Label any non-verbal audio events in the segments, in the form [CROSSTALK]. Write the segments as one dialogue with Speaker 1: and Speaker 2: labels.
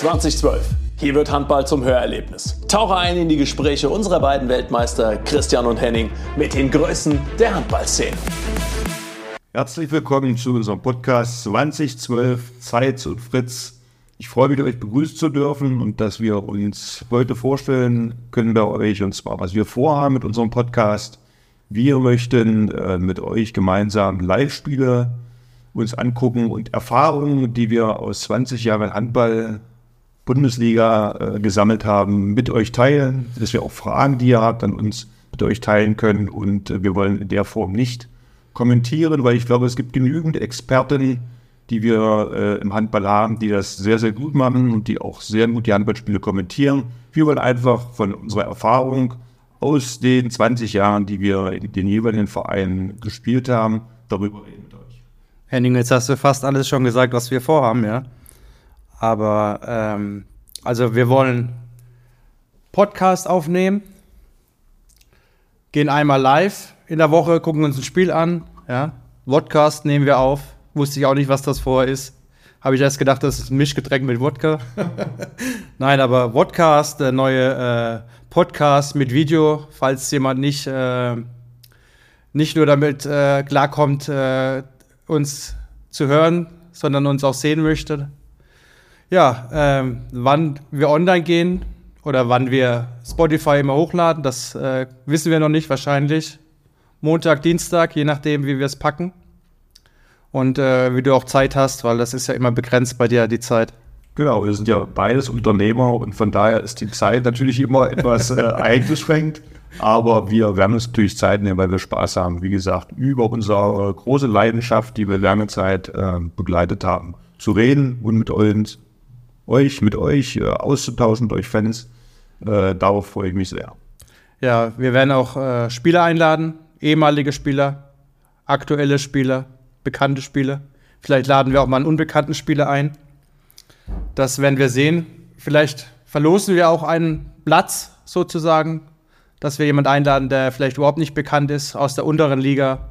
Speaker 1: 2012. Hier wird Handball zum Hörerlebnis. Tauche ein in die Gespräche unserer beiden Weltmeister Christian und Henning mit den Größen der Handballszene.
Speaker 2: Herzlich willkommen zu unserem Podcast 2012 Zeit und Fritz. Ich freue mich, euch begrüßen zu dürfen und dass wir uns heute vorstellen können bei euch und zwar, was wir vorhaben mit unserem Podcast. Wir möchten äh, mit euch gemeinsam Live-Spiele uns angucken und Erfahrungen, die wir aus 20 Jahren Handball Bundesliga äh, gesammelt haben, mit euch teilen, dass wir auch Fragen, die ihr habt, an uns mit euch teilen können. Und äh, wir wollen in der Form nicht kommentieren, weil ich glaube, es gibt genügend Experten, die wir äh, im Handball haben, die das sehr, sehr gut machen und die auch sehr gut die Handballspiele kommentieren. Wir wollen einfach von unserer Erfahrung aus den 20 Jahren, die wir in den jeweiligen Vereinen gespielt haben, darüber reden mit euch.
Speaker 3: Henning, jetzt hast du fast alles schon gesagt, was wir vorhaben, ja? Aber ähm, also wir wollen Podcast aufnehmen, gehen einmal live in der Woche, gucken uns ein Spiel an, ja. Podcast nehmen wir auf. Wusste ich auch nicht, was das vorher ist. Habe ich erst gedacht, das ist ein Mischgetränk mit Wodka. [LAUGHS] Nein, aber Podcast, der neue äh, Podcast mit Video, falls jemand nicht, äh, nicht nur damit äh, klarkommt, äh, uns zu hören, sondern uns auch sehen möchte, ja, ähm, wann wir online gehen oder wann wir Spotify immer hochladen, das äh, wissen wir noch nicht wahrscheinlich. Montag, Dienstag, je nachdem, wie wir es packen. Und äh, wie du auch Zeit hast, weil das ist ja immer begrenzt bei dir, die Zeit.
Speaker 2: Genau, wir sind ja beides Unternehmer und von daher ist die Zeit natürlich immer etwas äh, [LAUGHS] eingeschränkt. Aber wir werden uns natürlich Zeit nehmen, weil wir Spaß haben. Wie gesagt, über unsere große Leidenschaft, die wir lange Zeit äh, begleitet haben, zu reden und mit uns euch, mit euch äh, auszutauschen, euch Fans. Äh, darauf freue ich mich sehr.
Speaker 3: Ja, wir werden auch äh, Spieler einladen, ehemalige Spieler, aktuelle Spieler, bekannte Spieler. Vielleicht laden wir auch mal einen unbekannten Spieler ein. Das werden wir sehen. Vielleicht verlosen wir auch einen Platz sozusagen, dass wir jemanden einladen, der vielleicht überhaupt nicht bekannt ist aus der unteren Liga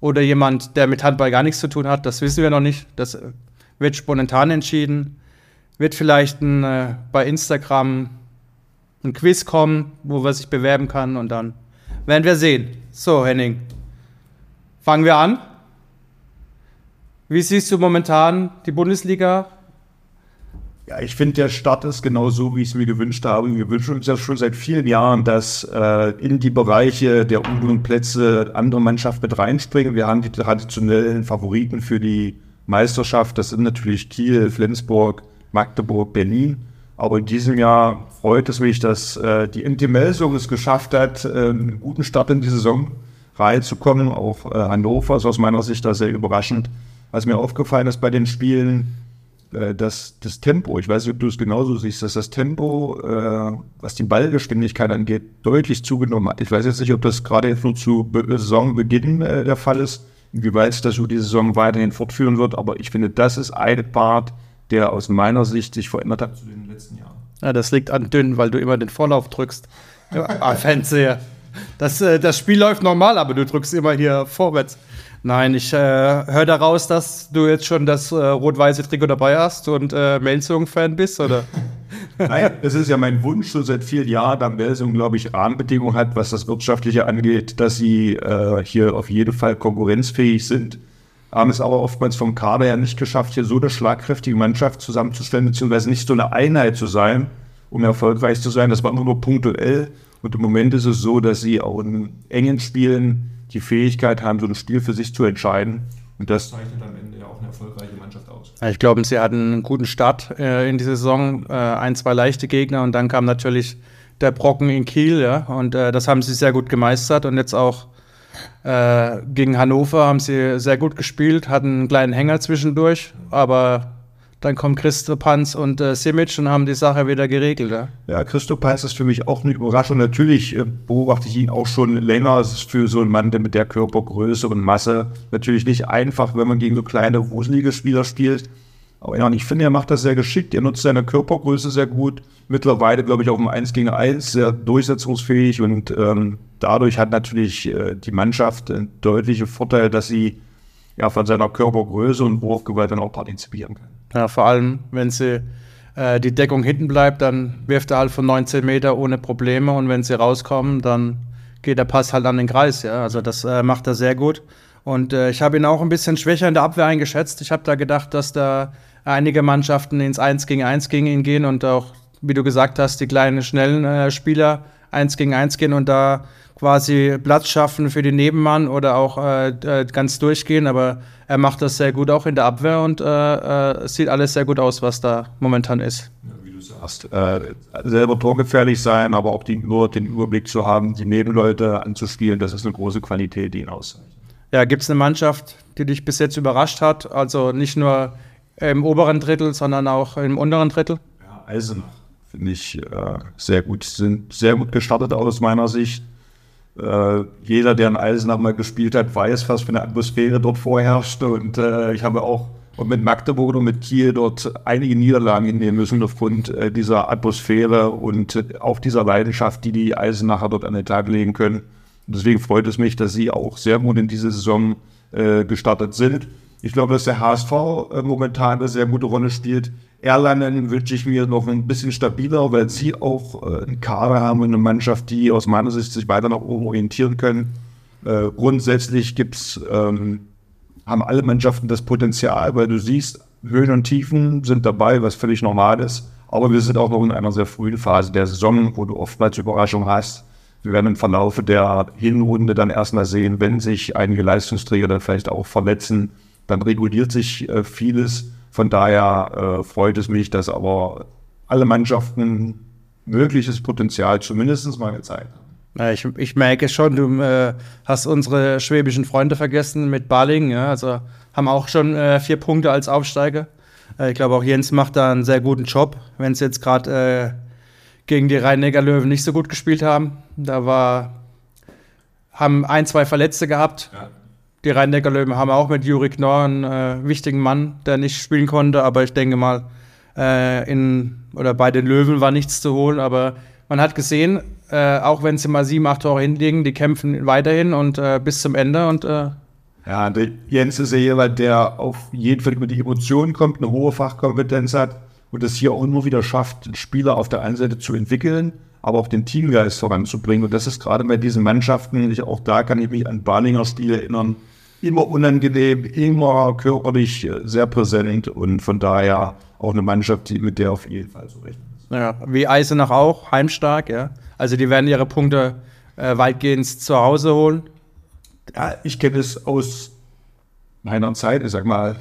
Speaker 3: oder jemand, der mit Handball gar nichts zu tun hat. Das wissen wir noch nicht. Das wird spontan entschieden wird vielleicht ein, äh, bei Instagram ein Quiz kommen, wo man sich bewerben kann und dann werden wir sehen. So, Henning, fangen wir an. Wie siehst du momentan die Bundesliga?
Speaker 2: Ja, ich finde, der Start ist genau so, wie ich es mir gewünscht habe. Wir wünschen uns ja schon seit vielen Jahren, dass äh, in die Bereiche der unteren Plätze andere Mannschaften mit reinspringen. Wir haben die traditionellen Favoriten für die Meisterschaft. Das sind natürlich Kiel, Flensburg, Magdeburg, Berlin. Aber in diesem Jahr freut es mich, dass äh, die NT Melsung es geschafft hat, äh, einen guten Start in die Saison reinzukommen. Auch äh, Hannover ist aus meiner Sicht da sehr überraschend. Was mir aufgefallen ist bei den Spielen, äh, dass das Tempo, ich weiß nicht, ob du es genauso siehst, dass das Tempo, äh, was die Ballgeschwindigkeit angeht, deutlich zugenommen hat. Ich weiß jetzt nicht, ob das gerade jetzt nur zu Be Saisonbeginn äh, der Fall ist, inwieweit das so die Saison weiterhin fortführen wird, aber ich finde, das ist ein Part, der aus meiner Sicht sich verändert hat zu den letzten Jahren.
Speaker 3: Ja, das liegt an dünn, weil du immer den Vorlauf drückst. [LAUGHS] ah, Fernseher. Das, äh, das Spiel läuft normal, aber du drückst immer hier vorwärts. Nein, ich äh, höre daraus, dass du jetzt schon das äh, rot-weiße Trikot dabei hast und äh, Melsung-Fan bist, oder? [LAUGHS]
Speaker 2: Nein, es ist ja mein Wunsch schon seit vielen Jahren, da Melsung, glaube ich, Rahmenbedingungen hat, was das Wirtschaftliche angeht, dass sie äh, hier auf jeden Fall konkurrenzfähig sind haben es aber oftmals vom Kader ja nicht geschafft, hier so eine schlagkräftige Mannschaft zusammenzustellen, beziehungsweise nicht so eine Einheit zu sein, um erfolgreich zu sein. Das war immer nur punktuell. Und im Moment ist es so, dass sie auch in engen Spielen die Fähigkeit haben, so ein Spiel für sich zu entscheiden. Und das zeichnet am Ende ja auch eine erfolgreiche Mannschaft aus.
Speaker 3: Ich glaube, sie hatten einen guten Start äh, in die Saison, äh, ein, zwei leichte Gegner und dann kam natürlich der Brocken in Kiel, ja, und äh, das haben sie sehr gut gemeistert und jetzt auch äh, gegen Hannover haben sie sehr gut gespielt, hatten einen kleinen Hänger zwischendurch, aber dann kommt Christopanz und äh, Simic und haben die Sache wieder geregelt. Ja,
Speaker 2: ja Christopanz ist für mich auch eine Überraschung. Natürlich äh, beobachte ich ihn auch schon länger. Es ist für so einen Mann, der mit der Körpergröße und Masse natürlich nicht einfach, wenn man gegen so kleine, wuselige Spieler spielt. Aber ja, ich finde, er macht das sehr geschickt. Er nutzt seine Körpergröße sehr gut. Mittlerweile, glaube ich, auch im 1 gegen 1 sehr durchsetzungsfähig und ähm, dadurch hat natürlich äh, die Mannschaft einen deutlichen Vorteil, dass sie ja von seiner Körpergröße und Wurfgewalt dann auch partizipieren kann.
Speaker 3: Ja, vor allem, wenn sie äh, die Deckung hinten bleibt, dann wirft er halt von 19 Meter ohne Probleme und wenn sie rauskommen, dann geht der Pass halt an den Kreis. Ja, also das äh, macht er sehr gut. Und äh, ich habe ihn auch ein bisschen schwächer in der Abwehr eingeschätzt. Ich habe da gedacht, dass da einige Mannschaften ins 1 gegen 1 gegen ihn gehen und auch, wie du gesagt hast, die kleinen, schnellen äh, Spieler 1 gegen 1 gehen und da quasi Platz schaffen für den Nebenmann oder auch äh, äh, ganz durchgehen. Aber er macht das sehr gut auch in der Abwehr und äh, äh, sieht alles sehr gut aus, was da momentan ist.
Speaker 2: Wie du sagst, äh, selber torgefährlich sein, aber auch die, nur den Überblick zu haben, die Nebenleute anzuspielen, das ist eine große Qualität, die ihn auszeichnet.
Speaker 3: Ja, gibt es eine Mannschaft, die dich bis jetzt überrascht hat? Also nicht nur im oberen Drittel, sondern auch im unteren Drittel?
Speaker 2: Ja, Eisenach finde ich äh, sehr gut. Sind sehr gut gestartet aus meiner Sicht. Äh, jeder, der in Eisenach mal gespielt hat, weiß, was für eine Atmosphäre dort vorherrscht. Und äh, ich habe auch und mit Magdeburg und mit Kiel dort einige Niederlagen hinnehmen müssen aufgrund äh, dieser Atmosphäre und äh, auch dieser Leidenschaft, die die Eisenacher dort an den Tag legen können. Und deswegen freut es mich, dass sie auch sehr gut in diese Saison äh, gestartet sind. Ich glaube, dass der HSV äh, momentan eine sehr gute Rolle spielt. Erlangen wünsche ich mir noch ein bisschen stabiler, weil sie auch äh, einen Kader haben und eine Mannschaft, die aus meiner Sicht sich weiter nach oben orientieren können. Äh, grundsätzlich gibt's, ähm, haben alle Mannschaften das Potenzial, weil du siehst, Höhen und Tiefen sind dabei, was völlig normal ist. Aber wir sind auch noch in einer sehr frühen Phase der Saison, wo du oftmals Überraschung hast. Wir werden im Verlaufe der Hinrunde dann erstmal sehen, wenn sich einige Leistungsträger dann vielleicht auch verletzen, dann reguliert sich äh, vieles. Von daher äh, freut es mich, dass aber alle Mannschaften mögliches Potenzial zumindest mal gezeigt
Speaker 3: haben. Ich, ich merke schon, du äh, hast unsere schwäbischen Freunde vergessen mit Baling. Ja? Also haben auch schon äh, vier Punkte als Aufsteiger. Äh, ich glaube, auch Jens macht da einen sehr guten Job, wenn sie jetzt gerade äh, gegen die Rhein-Neckar-Löwen nicht so gut gespielt haben. Da war, haben ein, zwei Verletzte gehabt. Ja. Die Rhein-Neckar-Löwen haben auch mit Juri Knorr einen äh, wichtigen Mann, der nicht spielen konnte, aber ich denke mal, äh, in, oder bei den Löwen war nichts zu holen, aber man hat gesehen, äh, auch wenn sie mal sieben, acht Tore hinlegen, die kämpfen weiterhin und äh, bis zum Ende und äh,
Speaker 2: ja, Jens ist ja jemand, der auf jeden Fall über die Emotionen kommt, eine hohe Fachkompetenz hat und es hier auch immer wieder schafft, Spieler auf der einen Seite zu entwickeln, aber auch den Teamgeist voranzubringen. Und das ist gerade bei diesen Mannschaften, ich, auch da kann ich mich an Barlinger Stil erinnern, immer unangenehm, immer körperlich sehr präsent und von daher auch eine Mannschaft, die mit der auf jeden Fall so rechnen.
Speaker 3: Ja, wie Eisenach auch, heimstark, ja. Also die werden ihre Punkte äh, weitgehend zu Hause holen.
Speaker 2: Ja, ich kenne es aus meiner Zeit, ich sag mal,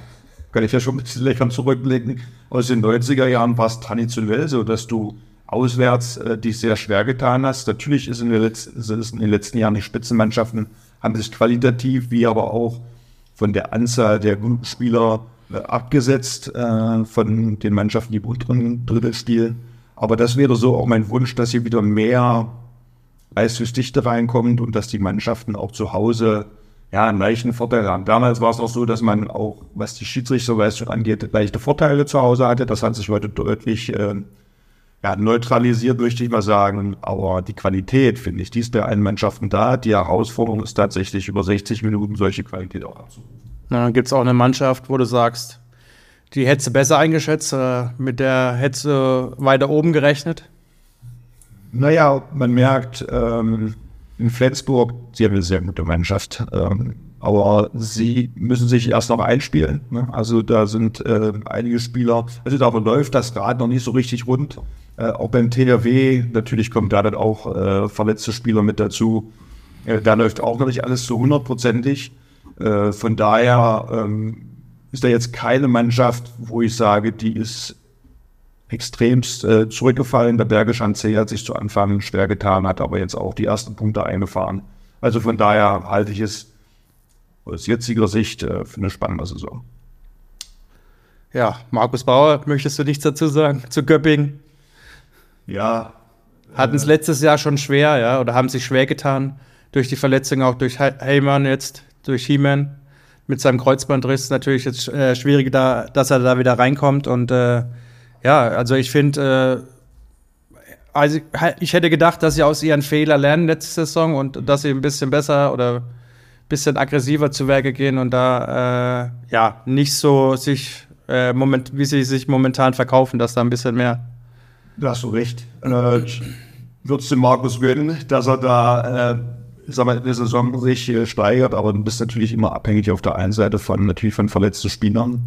Speaker 2: kann ich ja schon ein bisschen lächeln zurückblicken. Aus den 90er Jahren war es traditionell so, dass du auswärts äh, dich sehr schwer getan hast. Natürlich ist in, den letzten, ist in den letzten Jahren die Spitzenmannschaften haben sich qualitativ wie aber auch von der Anzahl der guten Spieler äh, abgesetzt äh, von den Mannschaften, die im unteren Drittel spielen. Aber das wäre so auch mein Wunsch, dass hier wieder mehr Leistungsdichte reinkommt und dass die Mannschaften auch zu Hause ja, einen leichten Vorteil haben. Damals war es auch so, dass man auch, was die Schiedsrichterleistung angeht, leichte Vorteile zu Hause hatte. Das hat sich heute deutlich äh, ja, neutralisiert, möchte ich mal sagen. Aber die Qualität, finde ich, die ist bei allen Mannschaften da. Die Herausforderung ist tatsächlich, über 60 Minuten solche Qualität auch abzurufen.
Speaker 3: Na, dann gibt es auch eine Mannschaft, wo du sagst, die hättest du besser eingeschätzt, äh, mit der hättest du weiter oben gerechnet?
Speaker 2: Naja, man merkt ähm, in Flensburg, sie haben eine sehr gute Mannschaft. Ähm, aber sie müssen sich erst noch einspielen. Ne? Also da sind äh, einige Spieler, also da läuft das gerade noch nicht so richtig rund. Äh, auch beim THW, natürlich kommen da dann auch äh, verletzte Spieler mit dazu. Äh, da läuft auch noch nicht alles so hundertprozentig. Äh, von daher ähm, ist da jetzt keine Mannschaft, wo ich sage, die ist extremst äh, zurückgefallen. Der Bergische Hanse hat sich zu Anfang schwer getan, hat aber jetzt auch die ersten Punkte eingefahren. Also von daher halte ich es aus jetziger Sicht äh, für eine spannende Saison.
Speaker 3: Ja, Markus Bauer, möchtest du nichts dazu sagen zu Göppingen?
Speaker 2: Ja.
Speaker 3: Hatten es äh, letztes Jahr schon schwer, ja, oder haben sich schwer getan durch die Verletzung, auch durch Heyman jetzt, durch He-Man mit seinem Kreuzbandriss. Natürlich jetzt äh, schwierig, da, dass er da wieder reinkommt. Und äh, ja, also ich finde, äh, also ich hätte gedacht, dass sie aus ihren Fehlern lernen letzte Saison und dass sie ein bisschen besser oder bisschen aggressiver zu Werke gehen und da äh, ja nicht so sich äh, moment, wie sie sich momentan verkaufen, dass da ein bisschen mehr.
Speaker 2: Da hast du recht. Äh, Würdest du Markus gönnen, dass er da, äh, sag in der Saison sich äh, steigert, aber du bist natürlich immer abhängig auf der einen Seite von natürlich von verletzten Spielern.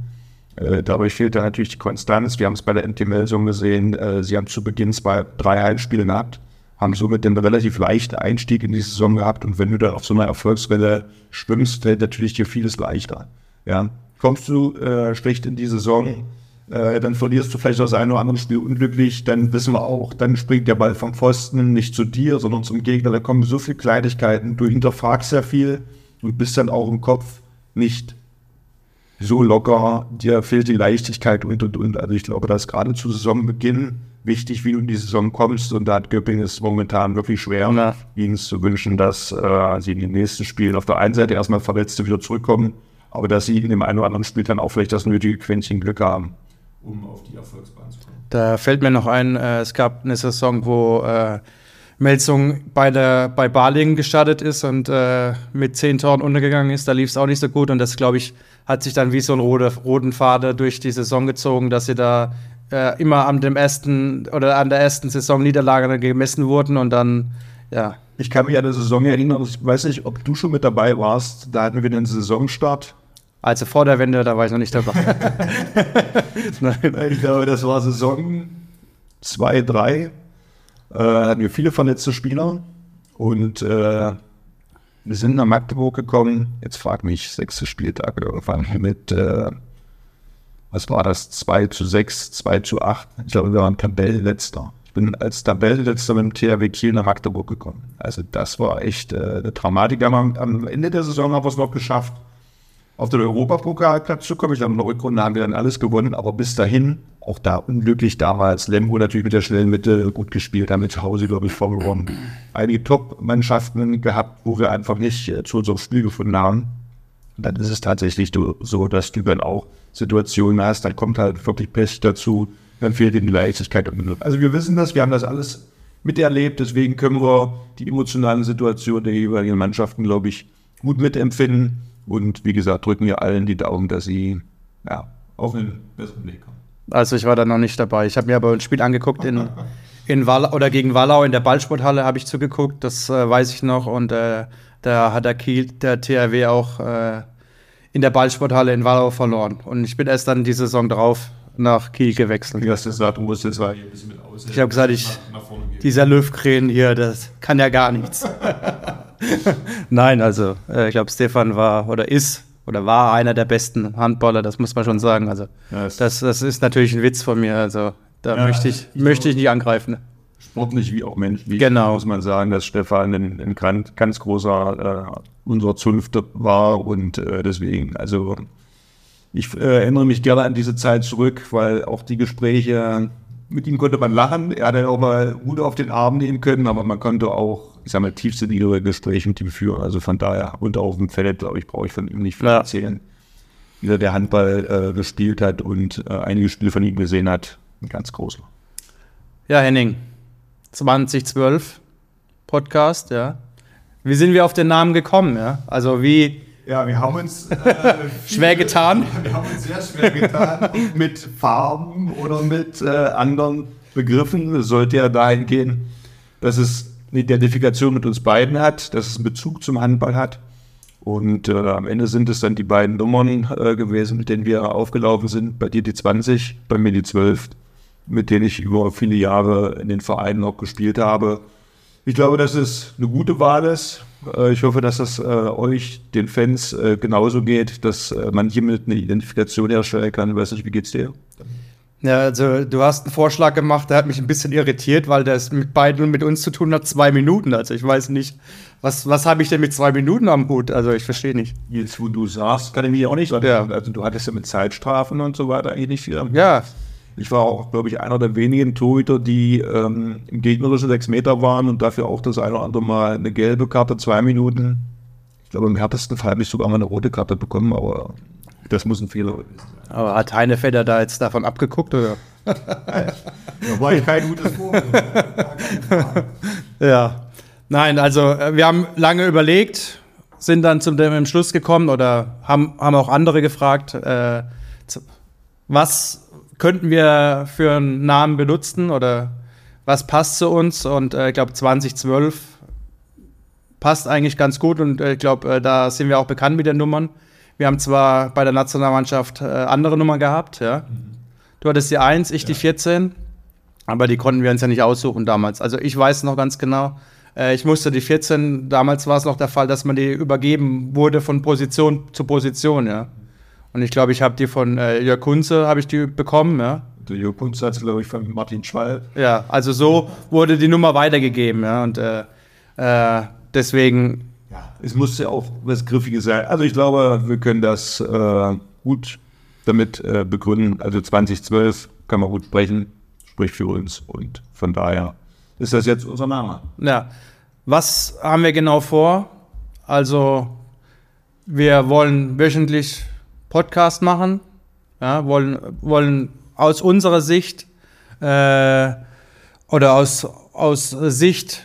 Speaker 2: Äh, dabei fehlt da natürlich die Konstanz. Wir haben es bei der NT-Meldung gesehen. Äh, sie haben zu Beginn zwei, drei Heimspiele gehabt, haben somit einen relativ leichten Einstieg in die Saison gehabt. Und wenn du dann auf so einer Erfolgswelle schwimmst, fällt natürlich dir vieles leichter. Ja. Kommst du äh, schlecht in die Saison, äh, dann verlierst du vielleicht das eine oder andere Spiel unglücklich, dann wissen wir auch, dann springt der Ball vom Pfosten nicht zu dir, sondern zum Gegner. Da kommen so viele Kleinigkeiten. Du hinterfragst sehr viel und bist dann auch im Kopf nicht so locker, dir fehlt die Leichtigkeit und und und. Also ich glaube, das ist gerade zu Saisonbeginn wichtig, wie du in die Saison kommst. Und da hat Göpping es momentan wirklich schwer,
Speaker 3: Ja.
Speaker 2: ihnen zu wünschen, dass äh, sie in den nächsten Spielen auf der einen Seite erstmal Verletzte wieder zurückkommen, aber dass sie in dem einen oder anderen Spiel dann auch vielleicht das nötige Quäntchen Glück haben, um auf die Erfolgsbahn zu kommen.
Speaker 3: Da fällt mir noch ein, äh, es gab eine Saison, wo äh, Melsung bei, der, bei Balingen gestartet ist und äh, mit zehn Toren untergegangen ist. Da lief es auch nicht so gut und das, glaube ich, hat sich dann wie so ein roter, roten Faden durch die Saison gezogen, dass sie da äh, immer an dem ersten oder an der ersten Saisonniederlage dann gemessen wurden und dann, ja,
Speaker 2: Ich kann mich an eine Saison erinnern, ich weiß nicht, ob du schon mit dabei warst, da hatten wir den Saisonstart.
Speaker 3: also vor der Wende, da war ich noch nicht dabei. [LAUGHS] Nein.
Speaker 2: Ich glaube, das war Saison 2, 3. Äh, hatten wir viele verletzte Spieler und äh, wir sind nach Magdeburg gekommen. Jetzt frag mich, sechste Spieltag irgendwann mit, äh, was war das, 2 zu 6, 2 zu 8. Ich glaube, wir waren Tabellenletzter. Ich bin als Tabellenletzter mit dem THW Kiel nach Magdeburg gekommen. Also das war echt äh, eine Dramatik. Aber am, am Ende der Saison haben wir es noch geschafft, auf den Europapokalplatz zu kommen. Ich glaube, in der Rückrunde haben wir dann alles gewonnen, aber bis dahin, auch da unglücklich damals, Lemgo natürlich mit der schnellen Mitte gut gespielt, haben zu Hause, glaube ich, vorgewonnen. Einige Top-Mannschaften gehabt, wo wir einfach nicht äh, zu unserem Spiel gefunden haben. Und dann ist es tatsächlich so, dass du dann auch Situationen hast, dann kommt halt wirklich Pech dazu, dann fehlt dir die Leichtigkeit. Also wir wissen das, wir haben das alles miterlebt, deswegen können wir die emotionalen Situationen der jeweiligen Mannschaften, glaube ich, gut mitempfinden. Und wie gesagt, drücken wir allen die Daumen, dass sie ja, auf einen besseren Weg kommen.
Speaker 3: Also ich war da noch nicht dabei. Ich habe mir aber ein Spiel angeguckt in, in Wallau oder gegen Wallau in der Ballsporthalle habe ich zugeguckt, das äh, weiß ich noch. Und äh, da hat der Kiel, der THW auch äh, in der Ballsporthalle in Wallau verloren. Und ich bin erst dann die Saison drauf nach Kiel gewechselt.
Speaker 2: Wie hast du gesagt, du musst jetzt mal hier ein bisschen mit aus.
Speaker 3: Ich habe gesagt, ich,
Speaker 2: nach, nach
Speaker 3: dieser Löwkrähen hier, das kann ja gar nichts. [LAUGHS] [LAUGHS] Nein, also äh, ich glaube, Stefan war oder ist oder war einer der besten Handballer, das muss man schon sagen. Also
Speaker 2: Ja,
Speaker 3: das, das ist natürlich ein Witz von mir. Also da
Speaker 2: Ja,
Speaker 3: möchte ich,
Speaker 2: ich
Speaker 3: möchte ich nicht angreifen.
Speaker 2: Sportlich wie auch menschlich,
Speaker 3: Genau.
Speaker 2: muss man sagen, dass Stefan ein, ein ganz, ganz großer äh, unserer Zunft war und äh, deswegen, also ich äh, erinnere mich gerne an diese Zeit zurück, weil auch die Gespräche mit ihm konnte man lachen, er hatte auch mal Hut auf den Arm nehmen können, aber man konnte auch, ich sag mal, tiefsinnigere Gespräche mit ihm führen, also von daher, und auf dem Feld, glaube ich, brauche ich von ihm nicht viel
Speaker 3: Ja.
Speaker 2: erzählen, wie er der Handball äh, gespielt hat und äh, einige Spiele von ihm gesehen hat, ein ganz großer.
Speaker 3: Ja, Henning, 2012 Podcast, ja. Wie sind wir auf den Namen gekommen, ja? Also wie
Speaker 2: Ja, wir haben uns äh, [LAUGHS]
Speaker 3: schwer getan? [LAUGHS]
Speaker 2: Wir haben uns sehr schwer getan mit Farben oder mit äh, anderen Begriffen. Es sollte ja dahin gehen, dass es eine Identifikation mit uns beiden hat, dass es einen Bezug zum Handball hat. Und äh, am Ende sind es dann die beiden Nummern äh, gewesen, mit denen wir aufgelaufen sind. Bei dir die 20, bei mir die 12, mit denen ich über viele Jahre in den Vereinen auch gespielt habe. Ich glaube, dass es eine gute Wahl ist. Äh, Ich hoffe, dass das äh, euch, den Fans, äh, genauso geht, dass man hiermit eine Identifikation herstellen kann. Ich weiß nicht, wie geht's dir?
Speaker 3: Ja, also du hast einen Vorschlag gemacht, der hat mich ein bisschen irritiert, weil es mit beiden und mit uns zu tun hat, zwei Minuten. Also ich weiß nicht, was, was habe ich denn mit zwei Minuten am Hut? Also ich verstehe nicht.
Speaker 2: Jetzt, wo du sagst, kann ich mich auch nicht
Speaker 3: Ja.
Speaker 2: Also du hattest ja mit Zeitstrafen und so weiter eigentlich nicht viel.
Speaker 3: Ja,
Speaker 2: Ich war auch, glaube ich, einer der wenigen Torhüter, die ähm, im gegnerischen sechs Meter waren und dafür auch das eine oder andere Mal eine gelbe Karte, zwei Minuten. Ich glaube, im härtesten Fall habe ich sogar mal eine rote Karte bekommen, aber das muss ein Fehler sein.
Speaker 3: aber hat Heinefeder da jetzt davon abgeguckt, oder? [LAUGHS]
Speaker 2: Da war ich kein gutes Vorbild. [LAUGHS]
Speaker 3: Ja. Nein, also äh, wir haben lange überlegt, sind dann zum dem Entschluss gekommen oder haben, haben auch andere gefragt. Äh, was könnten wir für einen Namen benutzen oder was passt zu uns? Und äh, ich glaube, 2012 passt eigentlich ganz gut und äh, ich glaube, äh, da sind wir auch bekannt mit den Nummern. Wir haben zwar bei der Nationalmannschaft äh, andere Nummern gehabt, ja. Du hattest die 1, ich ja. die 14, aber die konnten wir uns ja nicht aussuchen damals. Also ich weiß noch ganz genau, äh, ich musste die 14, damals war es noch der Fall, dass man die übergeben wurde von Position zu Position, ja. Und ich glaube, ich habe die von äh, Jörg Kunze, habe ich die bekommen, ja.
Speaker 2: Der Jörg Kunze hat glaube ich, von Martin Schwall.
Speaker 3: Ja, also so wurde die Nummer weitergegeben, ja. Und äh, äh, deswegen.
Speaker 2: Ja, es musste auch was Griffiges sein. Also ich glaube, wir können das äh, gut damit äh, begründen. Also 2012 kann man gut sprechen, spricht für uns. Und von daher ist das jetzt unser Name.
Speaker 3: Ja. Was haben wir genau vor? Also, wir wollen wöchentlich Podcast machen, ja, wollen, wollen aus unserer Sicht äh, oder aus, aus Sicht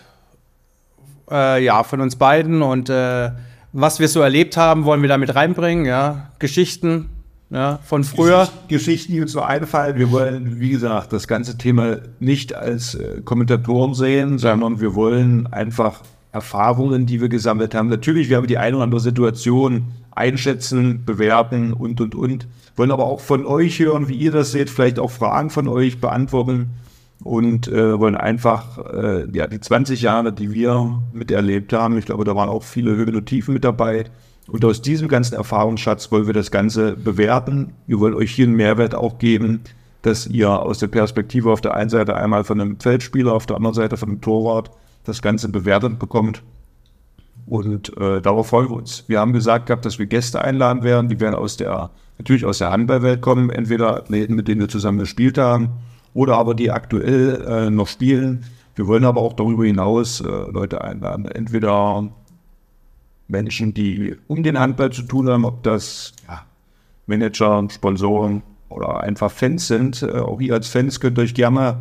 Speaker 3: äh, ja, von uns beiden und äh, was wir so erlebt haben, wollen wir damit reinbringen, ja, Geschichten, ja, von früher.
Speaker 2: Geschichten, die uns so einfallen. Wir wollen, wie gesagt, das ganze Thema nicht als äh, Kommentatoren sehen, sondern wir wollen einfach Erfahrungen, die wir gesammelt haben. Natürlich, wir haben die eine oder andere Situation einschätzen, bewerten und, und, und. Wollen aber auch von euch hören, wie ihr das seht, vielleicht auch Fragen von euch beantworten und äh, wollen einfach äh, ja, die 20 Jahre, die wir miterlebt haben, ich glaube, da waren auch viele Höhen und Tiefen mit dabei, und aus diesem ganzen Erfahrungsschatz wollen wir das Ganze bewerten. Wir wollen euch hier einen Mehrwert auch geben, dass ihr aus der Perspektive auf der einen Seite einmal von einem Feldspieler, auf der anderen Seite von einem Torwart das Ganze bewertet bekommt. Und äh, darauf freuen wir uns. Wir haben gesagt gehabt, dass wir Gäste einladen werden. Die werden aus der, natürlich aus der Handballwelt kommen. Entweder mit denen wir zusammen gespielt haben, oder aber die aktuell äh, noch spielen. Wir wollen aber auch darüber hinaus äh, Leute einladen. Entweder Menschen, die um den Handball zu tun haben, ob das ja, Manager, Sponsoren oder einfach Fans sind. Äh, auch ihr als Fans könnt euch gerne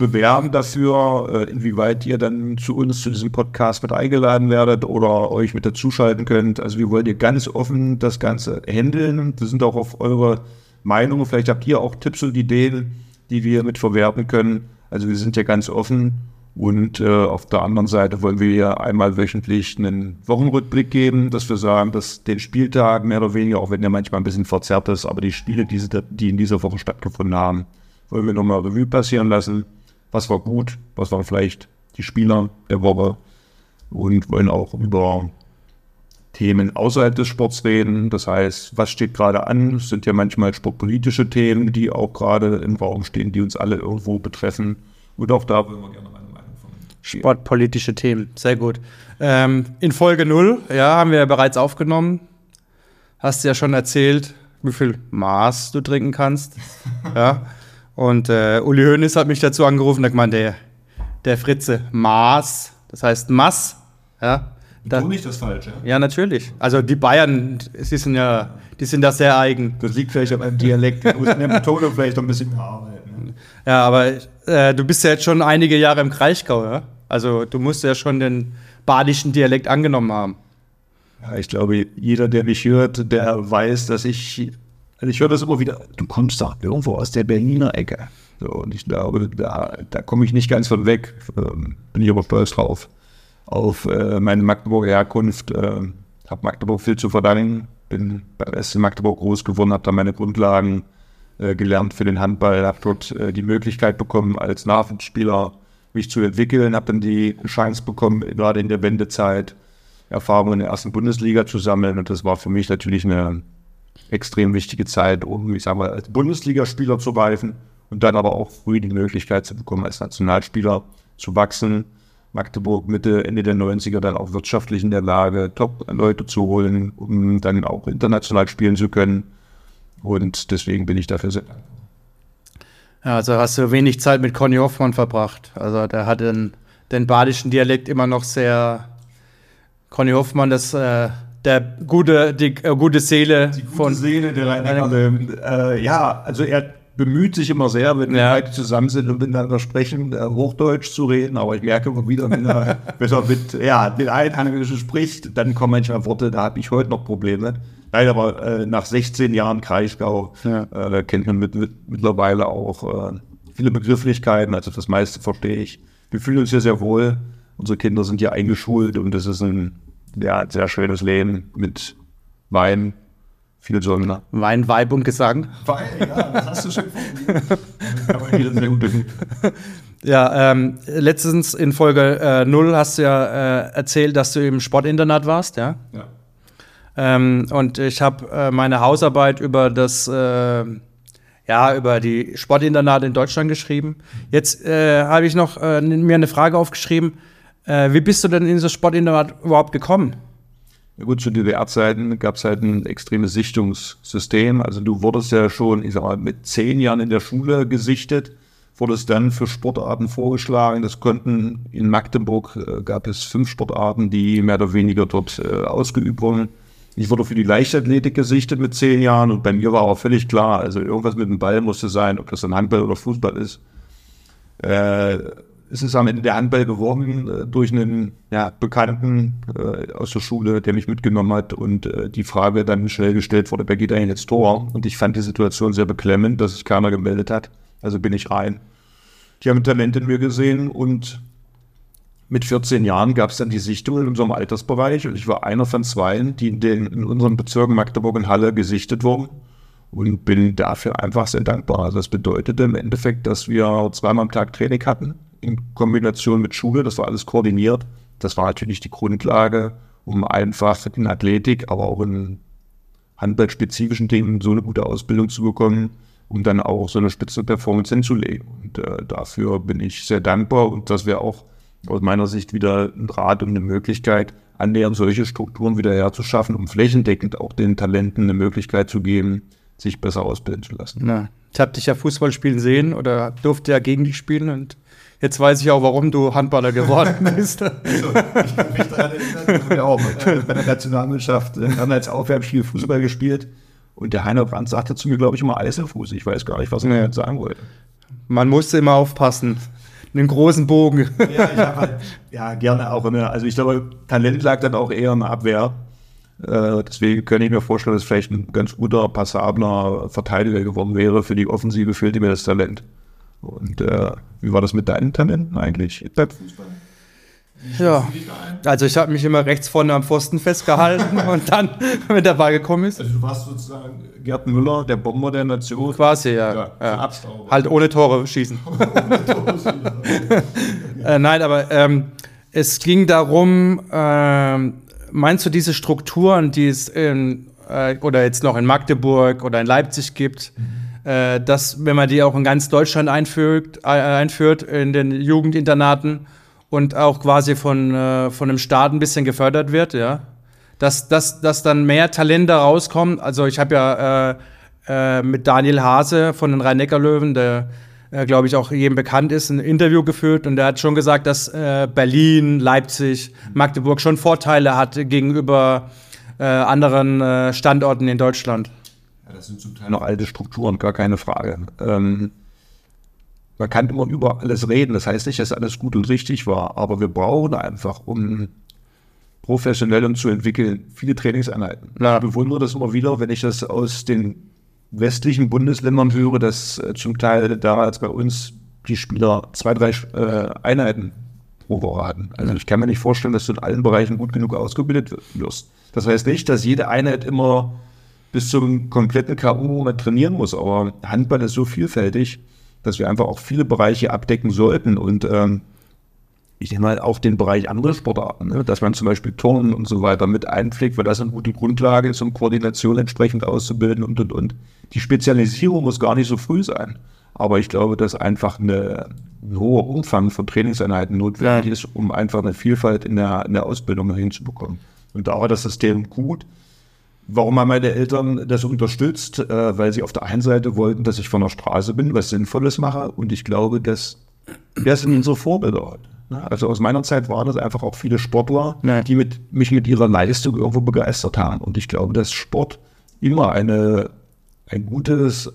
Speaker 2: bewerben dafür, äh, inwieweit ihr dann zu uns, zu diesem Podcast mit eingeladen werdet oder euch mit dazuschalten könnt. Also wir wollen hier ganz offen das Ganze handeln. Wir sind auch auf eure Meinung. Vielleicht habt ihr auch Tipps und Ideen, die wir mit verwerten können. Also wir sind ja ganz offen und äh, auf der anderen Seite wollen wir ja einmal wöchentlich einen Wochenrückblick geben, dass wir sagen, dass den Spieltag mehr oder weniger, auch wenn der manchmal ein bisschen verzerrt ist, aber die Spiele, die, die in dieser Woche stattgefunden haben, wollen wir nochmal Revue passieren lassen. Was war gut, was waren vielleicht die Spieler der Woche und wollen auch über Themen außerhalb des Sports reden. Das heißt, was steht gerade an? Es sind ja manchmal sportpolitische Themen, die auch gerade im Raum stehen, die uns alle irgendwo betreffen. Und auch da wollen wir gerne mal
Speaker 3: Sportpolitische Themen, sehr gut. Ähm, in Folge 0, ja, haben wir ja bereits aufgenommen. Hast ja schon erzählt, wie viel Maß du trinken kannst. [LAUGHS] ja. Und äh, Uli Hoeneß hat mich dazu angerufen, da gemeint, der, der Fritze, Maß, das heißt Mass, ja.
Speaker 2: Da, nicht das Falsche.
Speaker 3: Ja, natürlich. Also die Bayern, sie sind ja, die sind da sehr eigen.
Speaker 2: Das liegt vielleicht an meinem Dialekt. Ich muss in der Betonung vielleicht noch ein bisschen arbeiten.
Speaker 3: Ja, aber äh, du bist ja jetzt schon einige Jahre im Kraichgau, ja? Also du musst ja schon den badischen Dialekt angenommen haben.
Speaker 2: Ja, ich glaube, jeder, der mich hört, der weiß, dass ich, also ich höre das immer wieder, du kommst doch irgendwo aus der Berliner Ecke. So, und ich glaube, da, da komme ich nicht ganz von weg. Ähm, bin ich aber stolz drauf. Auf äh, meine Magdeburger Herkunft. Äh, habe Magdeburg viel zu verdanken. Bin bei SC Magdeburg groß geworden, habe da meine Grundlagen äh, gelernt für den Handball, habe dort äh, die Möglichkeit bekommen, als Nachwuchsspieler mich zu entwickeln, habe dann die Chance bekommen, gerade in der Wendezeit Erfahrungen in der ersten Bundesliga zu sammeln. Und das war für mich natürlich eine extrem wichtige Zeit, um, ich sag mal, als Bundesligaspieler zu reifen und dann aber auch früh die Möglichkeit zu bekommen, als Nationalspieler zu wachsen. Magdeburg Mitte, Ende der 90er dann auch wirtschaftlich in der Lage, Top-Leute zu holen, um dann auch international spielen zu können. Und deswegen bin ich dafür sehr dankbar.
Speaker 3: Also hast du wenig Zeit mit Conny Hoffmann verbracht. Also der hat den, den badischen Dialekt immer noch sehr. Conny Hoffmann, das äh, der gute, die äh, gute Seele
Speaker 2: die gute von Seele der Rhein äh, Ja, also er bemüht sich immer sehr, wenn ja. wir beide zusammen sind und miteinander sprechen, äh, Hochdeutsch zu reden. Aber ich merke immer wieder, wenn er, [LAUGHS] wenn er mit ja, den Einheimischen spricht, dann kommen manchmal Worte, da habe ich heute noch Probleme. Nein, aber äh, nach 16 Jahren Kraichgau
Speaker 3: Ja.
Speaker 2: äh, kennt man mit, mit, mittlerweile auch äh, viele Begrifflichkeiten, also das meiste verstehe ich. Wir fühlen uns hier sehr wohl. Unsere Kinder sind hier eingeschult und es ist ein ja, ein sehr schönes Leben mit Wein, viel Sonne.
Speaker 3: Wein, Weib und Gesang.
Speaker 2: Wein, ja, das hast du schon man hier sehr gut.
Speaker 3: Ja, ähm, letztens in Folge äh, 0 hast du ja äh, erzählt, dass du im Sportinternat warst, ja?
Speaker 2: Ja.
Speaker 3: Ähm, und ich habe äh, meine Hausarbeit über das, äh, ja, über die Sportinternate in Deutschland geschrieben. Jetzt äh, habe ich noch äh, mir eine Frage aufgeschrieben. Äh, wie bist du denn in das Sportinternat überhaupt gekommen?
Speaker 2: Ja gut, zu DDR-Zeiten gab es halt ein extremes Sichtungssystem. Also du wurdest ja schon, ich sag mal, mit zehn Jahren in der Schule gesichtet, wurdest dann für Sportarten vorgeschlagen. Das konnten in Magdeburg äh, gab es fünf Sportarten, die mehr oder weniger dort äh, ausgeübt wurden. Ich wurde für die Leichtathletik gesichtet mit zehn Jahren und bei mir war auch völlig klar, also irgendwas mit dem Ball musste sein, ob das dann Handball oder Fußball ist. Äh, es ist am Ende der Handball geworden äh, durch einen ja, Bekannten äh, aus der Schule, der mich mitgenommen hat und äh, die Frage dann schnell gestellt wurde, wer geht eigentlich ins Tor? Und ich fand die Situation sehr beklemmend, dass sich keiner gemeldet hat. Also bin ich rein. Die haben Talent in mir gesehen und mit 14 Jahren gab es dann die Sichtung in unserem Altersbereich und ich war einer von zweien, die in, den, in unseren Bezirken Magdeburg und Halle gesichtet wurden und bin dafür einfach sehr dankbar. Also das bedeutete im Endeffekt, dass wir zweimal am Tag Training hatten, in Kombination mit Schule, das war alles koordiniert. Das war natürlich die Grundlage, um einfach in Athletik, aber auch in handballspezifischen Dingen so eine gute Ausbildung zu bekommen, um dann auch so eine Spitzenperformance hinzulegen. Und äh, dafür bin ich sehr dankbar und das wäre auch aus meiner Sicht wieder ein Rat und eine Möglichkeit, annähernd solche Strukturen wieder herzuschaffen, um flächendeckend auch den Talenten eine Möglichkeit zu geben, sich besser ausbilden zu lassen.
Speaker 3: Na, ich habe dich ja Fußball spielen sehen oder durfte ja gegen dich spielen und jetzt weiß ich auch, warum du Handballer geworden [LAUGHS] bist.
Speaker 2: Ich kann mich daran erinnern, wir auch bei der Nationalmannschaft äh, haben als Aufwärmspiel Fußball gespielt und der Heiner Brandt sagte zu mir, glaube ich, immer Eiselfuß. Ich weiß gar nicht, was er
Speaker 3: Nee.
Speaker 2: damit sagen wollte.
Speaker 3: Man musste immer aufpassen. Einen großen Bogen.
Speaker 2: Ja, ich halt, ja, gerne auch eine, also ich glaube, Talent lag dann auch eher in der Abwehr. Äh, deswegen könnte ich mir vorstellen, dass vielleicht ein ganz guter, passabler Verteidiger geworden wäre. Für die Offensive fehlte mir das Talent. Und äh, wie war das mit deinen Talenten eigentlich Fußball?
Speaker 3: Ja. Also ich habe mich immer rechts vorne am Pfosten festgehalten [LAUGHS] und dann, wenn der Ball gekommen ist,
Speaker 2: Also du warst sozusagen Gerd Müller, der Bomber der Nation.
Speaker 3: quasi, ja.
Speaker 2: Ja,
Speaker 3: ja. Halt ohne Tore schießen. [LAUGHS] [LAUGHS] äh, nein, aber ähm, es ging darum, ähm, meinst du diese Strukturen, die es in, äh, oder jetzt noch in Magdeburg oder in Leipzig gibt, äh, dass, wenn man die auch in ganz Deutschland einführt, äh, einführt in den Jugendinternaten und auch quasi von, äh, von dem Staat ein bisschen gefördert wird, ja, dass, dass, dass dann mehr Talente rauskommen. Also ich habe ja äh, äh, mit Daniel Hase von den Rhein-Neckar-Löwen, der, äh, glaube ich, auch jedem bekannt ist, ein Interview geführt und der hat schon gesagt, dass äh, Berlin, Leipzig, Magdeburg schon Vorteile hat gegenüber äh, anderen äh, Standorten in Deutschland.
Speaker 2: Ja, das sind zum Teil noch alte Strukturen, gar keine Frage. Ähm, man kann immer über alles reden, das heißt nicht, dass alles gut und richtig war, aber wir brauchen einfach, um professionell und zu entwickeln, viele Trainingseinheiten.
Speaker 3: Ja.
Speaker 2: Ich bewundere das immer wieder, wenn ich das aus den westlichen Bundesländern höre, dass äh, zum Teil damals bei uns die Spieler zwei, drei äh, Einheiten pro Woche hatten. Also ich kann mir nicht vorstellen, dass du in allen Bereichen gut genug ausgebildet wirst. Das heißt nicht, dass jede Einheit immer bis zum kompletten K.O.-Moment trainieren muss, aber Handball ist so vielfältig, dass wir einfach auch viele Bereiche abdecken sollten und ähm, ich denke mal auch den Bereich andere Sportarten, ne? dass man zum Beispiel Turnen und so weiter mit einpflegt, weil das eine gute Grundlage ist, um Koordination entsprechend auszubilden und und und. Die Spezialisierung muss gar nicht so früh sein, aber ich glaube, dass einfach eine, ein hoher Umfang von Trainingseinheiten notwendig ist, um einfach eine Vielfalt in der, in der Ausbildung hinzubekommen. Und da war das System gut. Warum haben meine Eltern das unterstützt? Äh, weil sie auf der einen Seite wollten, dass ich von der Straße bin, was Sinnvolles mache. Und ich glaube, dass das sind unsere Vorbilder heute. ne? Also aus meiner Zeit waren das einfach auch viele Sportler,
Speaker 3: Ja.
Speaker 2: die mit, mich mit ihrer Leistung irgendwo begeistert haben. Und ich glaube, dass Sport immer eine, ein gutes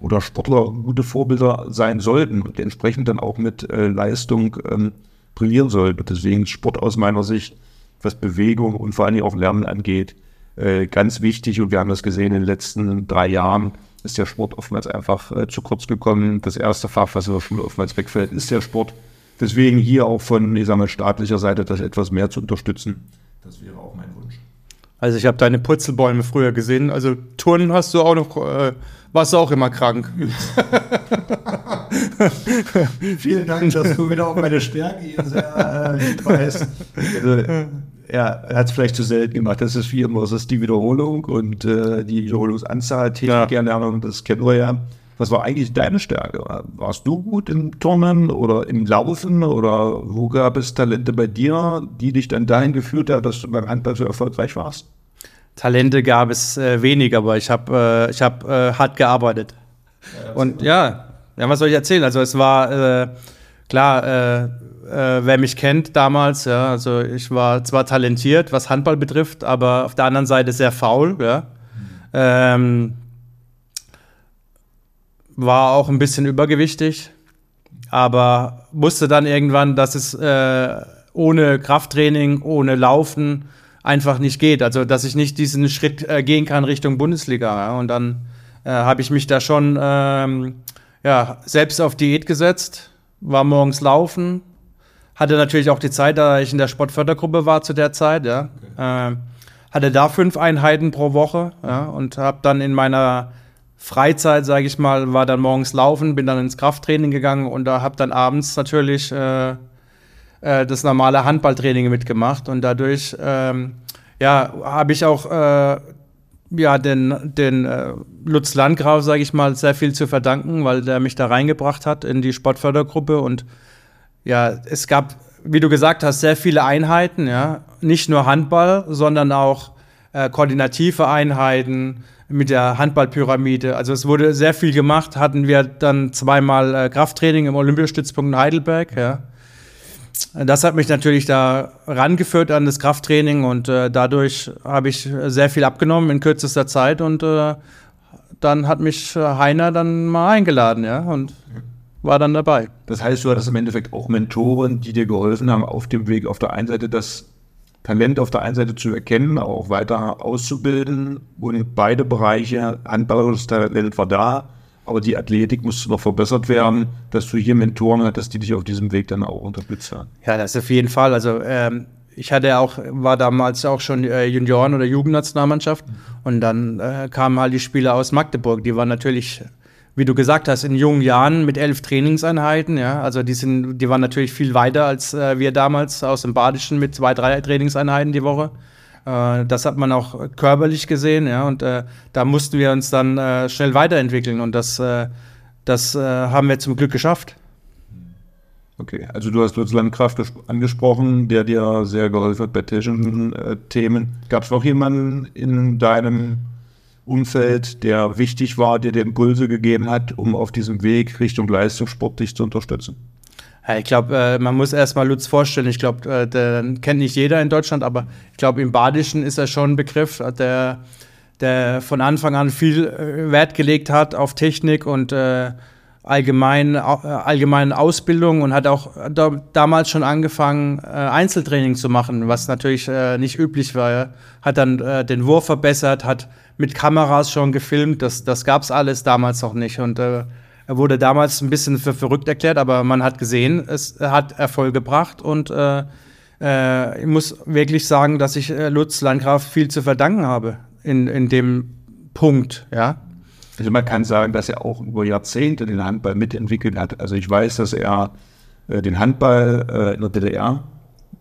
Speaker 2: oder Sportler gute Vorbilder sein sollten und entsprechend dann auch mit äh, Leistung ähm, brillieren sollten. Deswegen Sport aus meiner Sicht, was Bewegung und vor allen Dingen auch Lernen angeht, äh, ganz wichtig und wir haben das gesehen in den letzten drei Jahren, ist der Sport oftmals einfach äh, zu kurz gekommen. Das erste Fach, was in der Schule oftmals wegfällt, ist der Sport. Deswegen hier auch von, ich sag mal, staatlicher Seite das etwas mehr zu unterstützen. Das wäre auch mein Wunsch.
Speaker 3: Also ich habe deine Purzelbäume früher gesehen. Also Turnen hast du auch noch, äh, warst du auch immer krank. [LAUGHS]
Speaker 2: Vielen Dank, dass du wieder auf meine Stärke hier sehr äh, weißt. Also, ja, er hat es vielleicht zu selten gemacht. Das ist wie immer, das ist die Wiederholung und äh, die Wiederholungsanzahl, Technikerlernung, das kennen wir ja. Was war eigentlich deine Stärke? Warst du gut im Turnen oder im Laufen oder wo gab es Talente bei dir, die dich dann dahin geführt haben, dass du beim Handball so erfolgreich warst?
Speaker 3: Talente gab es äh, wenig, aber ich habe äh, ich hab, äh, hart gearbeitet. Ja, und ja, ja, was soll ich erzählen? Also es war äh, klar, äh, wer mich kennt damals, ja, also ich war zwar talentiert, was Handball betrifft, aber auf der anderen Seite sehr faul, ja. Mhm. Ähm, war auch ein bisschen übergewichtig, aber wusste dann irgendwann, dass es äh, ohne Krafttraining, ohne Laufen einfach nicht geht. Also, dass ich nicht diesen Schritt äh, gehen kann Richtung Bundesliga. Ja? Und dann äh, habe ich mich da schon ähm, ja, selbst auf Diät gesetzt, war morgens laufen, hatte natürlich auch die Zeit, da ich in der Sportfördergruppe war zu der Zeit, ja. Okay. Äh, hatte da fünf Einheiten pro Woche ja, und habe dann in meiner Freizeit, sage ich mal, war dann morgens laufen, bin dann ins Krafttraining gegangen und da habe dann abends natürlich äh, äh, das normale Handballtraining mitgemacht und dadurch ähm, ja, habe ich auch äh, ja, den, den äh, Lutz Landgraf, sage ich mal, sehr viel zu verdanken, weil der mich da reingebracht hat in die Sportfördergruppe und ja, es gab, wie du gesagt hast, sehr viele Einheiten, ja, nicht nur Handball, sondern auch äh, koordinative Einheiten, mit der Handballpyramide. Also es wurde sehr viel gemacht. Hatten wir dann zweimal äh, Krafttraining im Olympiastützpunkt Heidelberg. Ja. Das hat mich natürlich da rangeführt an das Krafttraining und äh, dadurch habe ich sehr viel abgenommen in kürzester Zeit und äh, dann hat mich äh, Heiner dann mal eingeladen, ja, und war dann dabei.
Speaker 2: Das heißt, du hattest im Endeffekt auch Mentoren, die dir geholfen haben, auf dem Weg auf der einen Seite das Talent auf der einen Seite zu erkennen, auch weiter auszubilden und beide Bereiche, handballerisches Talent war da, aber die Athletik musste noch verbessert werden, dass du hier Mentoren hattest, die dich auf diesem Weg dann auch unterstützt haben.
Speaker 3: Ja, das auf jeden Fall. Also ähm, ich hatte auch, war damals auch schon äh, Junioren- oder Jugendnationalmannschaft und dann äh, kamen halt die Spieler aus Magdeburg, die waren natürlich wie du gesagt hast, in jungen Jahren mit elf Trainingseinheiten, ja, also die sind, die waren natürlich viel weiter als äh, wir damals aus dem Badischen mit zwei, drei Trainingseinheiten die Woche. Äh, das hat man auch körperlich gesehen, ja, und äh, da mussten wir uns dann äh, schnell weiterentwickeln und das, äh, das äh, haben wir zum Glück geschafft.
Speaker 2: Okay, also du hast Lutz Landkraft angesprochen, der dir sehr geholfen hat bei technischen Themen. Gab es noch jemanden in deinem Umfeld, der wichtig war, der dir Impulse gegeben hat, um auf diesem Weg Richtung Leistungssport dich zu unterstützen?
Speaker 3: Ja, ich glaube, äh, man muss erstmal Lutz vorstellen. Ich glaube, äh, den kennt nicht jeder in Deutschland, aber ich glaube, im Badischen ist er schon ein Begriff, der, der von Anfang an viel äh, Wert gelegt hat auf Technik und äh, allgemein, äh, allgemeine Ausbildung und hat auch da, damals schon angefangen, äh, Einzeltraining zu machen, was natürlich äh, nicht üblich war. Hat dann äh, den Wurf verbessert, hat mit Kameras schon gefilmt. Das, das gab es alles damals noch nicht. Und äh, er wurde damals ein bisschen für verrückt erklärt, aber man hat gesehen, es hat Erfolg gebracht. Und äh, äh, ich muss wirklich sagen, dass ich äh, Lutz Landgraf viel zu verdanken habe in, in dem Punkt, ja.
Speaker 2: Also man kann sagen, dass er auch über Jahrzehnte den Handball mitentwickelt hat. Also ich weiß, dass er äh, den Handball äh, in der DDR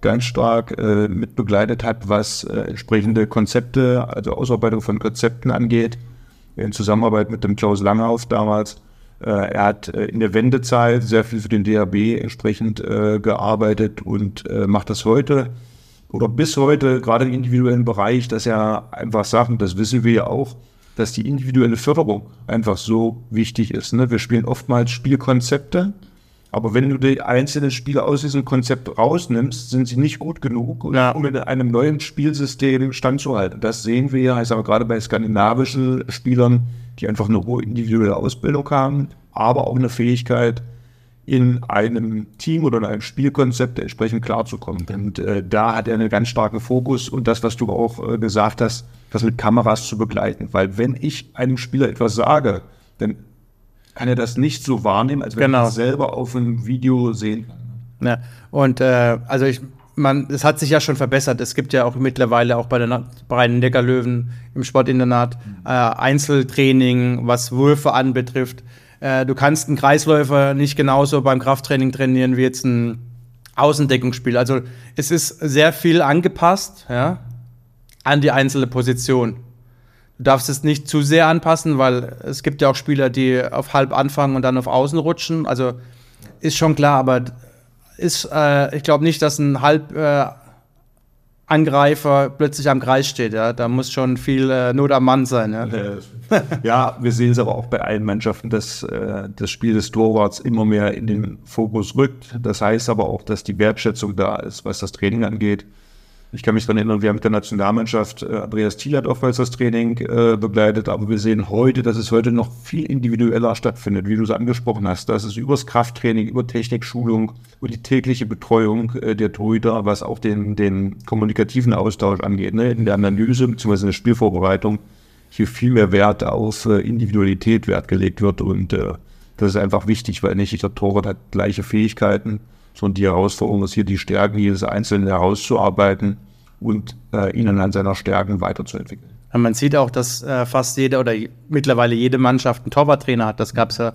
Speaker 2: ganz stark äh, mitbegleitet hat, was äh, entsprechende Konzepte, also Ausarbeitung von Konzepten angeht, in Zusammenarbeit mit dem Klaus Langhaus damals. Äh, er hat äh, in der Wendezeit sehr viel für den DHB entsprechend äh, gearbeitet und äh, macht das heute oder bis heute, gerade im individuellen Bereich, dass er einfach sagt, und das wissen wir ja auch, dass die individuelle Förderung einfach so wichtig ist. Ne? Wir spielen oftmals Spielkonzepte, aber wenn du die einzelnen Spiele aus diesem Konzept rausnimmst, sind sie nicht gut genug, ja. um in einem neuen Spielsystem standzuhalten. Das sehen wir ja, ich sage gerade bei skandinavischen Spielern, die einfach eine hohe individuelle Ausbildung haben, aber auch eine Fähigkeit, in einem Team oder in einem Spielkonzept entsprechend klarzukommen. Und äh, da hat er einen ganz starken Fokus und das, was du auch äh, gesagt hast, das mit Kameras zu begleiten. Weil wenn ich einem Spieler etwas sage, dann kann er das nicht so wahrnehmen, als wenn
Speaker 3: Genau.
Speaker 2: er es selber auf einem Video sehen kann.
Speaker 3: Ja, und äh, also ich, man, es hat sich ja schon verbessert. Es gibt ja auch mittlerweile auch bei den bei den Neckarlöwen im Sportinternat äh, Einzeltraining, was Würfe anbetrifft. Äh, du kannst einen Kreisläufer nicht genauso beim Krafttraining trainieren wie jetzt ein Außendeckungsspiel. Also es ist sehr viel angepasst, ja, an die einzelne Position. Du darfst es nicht zu sehr anpassen, weil es gibt ja auch Spieler, die auf halb anfangen und dann auf außen rutschen. Also ist schon klar, aber ist, äh, ich glaube nicht, dass ein halb äh, Angreifer plötzlich am Kreis steht. Ja? Da muss schon viel äh, Not am Mann sein. Ja?
Speaker 2: Äh, [LAUGHS] ja, wir sehen es aber auch bei allen Mannschaften, dass äh, das Spiel des Torwarts immer mehr in den Fokus rückt. Das heißt aber auch, dass die Wertschätzung da ist, was das Training angeht. Ich kann mich daran erinnern, wir haben mit der Nationalmannschaft äh, Andreas Thiel hat oftmals das Training äh, begleitet, aber wir sehen heute, dass es heute noch viel individueller stattfindet, wie du es angesprochen hast. Das ist übers Krafttraining, über Technikschulung, über die tägliche Betreuung äh, der Torhüter, was auch den, den kommunikativen Austausch angeht, ne? in der Analyse bzw. in der Spielvorbereitung hier viel mehr Wert auf äh, Individualität Wert gelegt wird und äh, das ist einfach wichtig, weil nicht jeder Torwart hat gleiche Fähigkeiten, sondern die Herausforderung ist hier, die Stärken jedes Einzelnen herauszuarbeiten und äh, ihn an seiner Stärken weiterzuentwickeln.
Speaker 3: Ja, Man sieht auch, dass äh, fast jede oder mittlerweile jede Mannschaft einen Torwarttrainer hat. Das gab es ja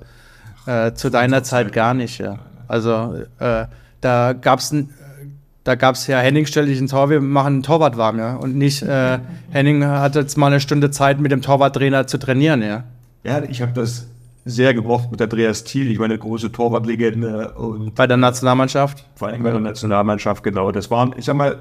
Speaker 3: äh, zu deiner Zeit gar nicht. Ja. Also äh, da gab es da gab's ja Henning, stell dich ins Tor, wir machen einen Torwart warm, ja. Und nicht, äh, Henning hat jetzt mal eine Stunde Zeit, mit dem Torwarttrainer zu trainieren, ja.
Speaker 2: Ja, ich habe das sehr gemocht mit Andreas Thiel, ich meine große Torwartlegende und
Speaker 3: Bei der Nationalmannschaft.
Speaker 2: vor allem bei der Nationalmannschaft, genau. Das waren, ich sag mal,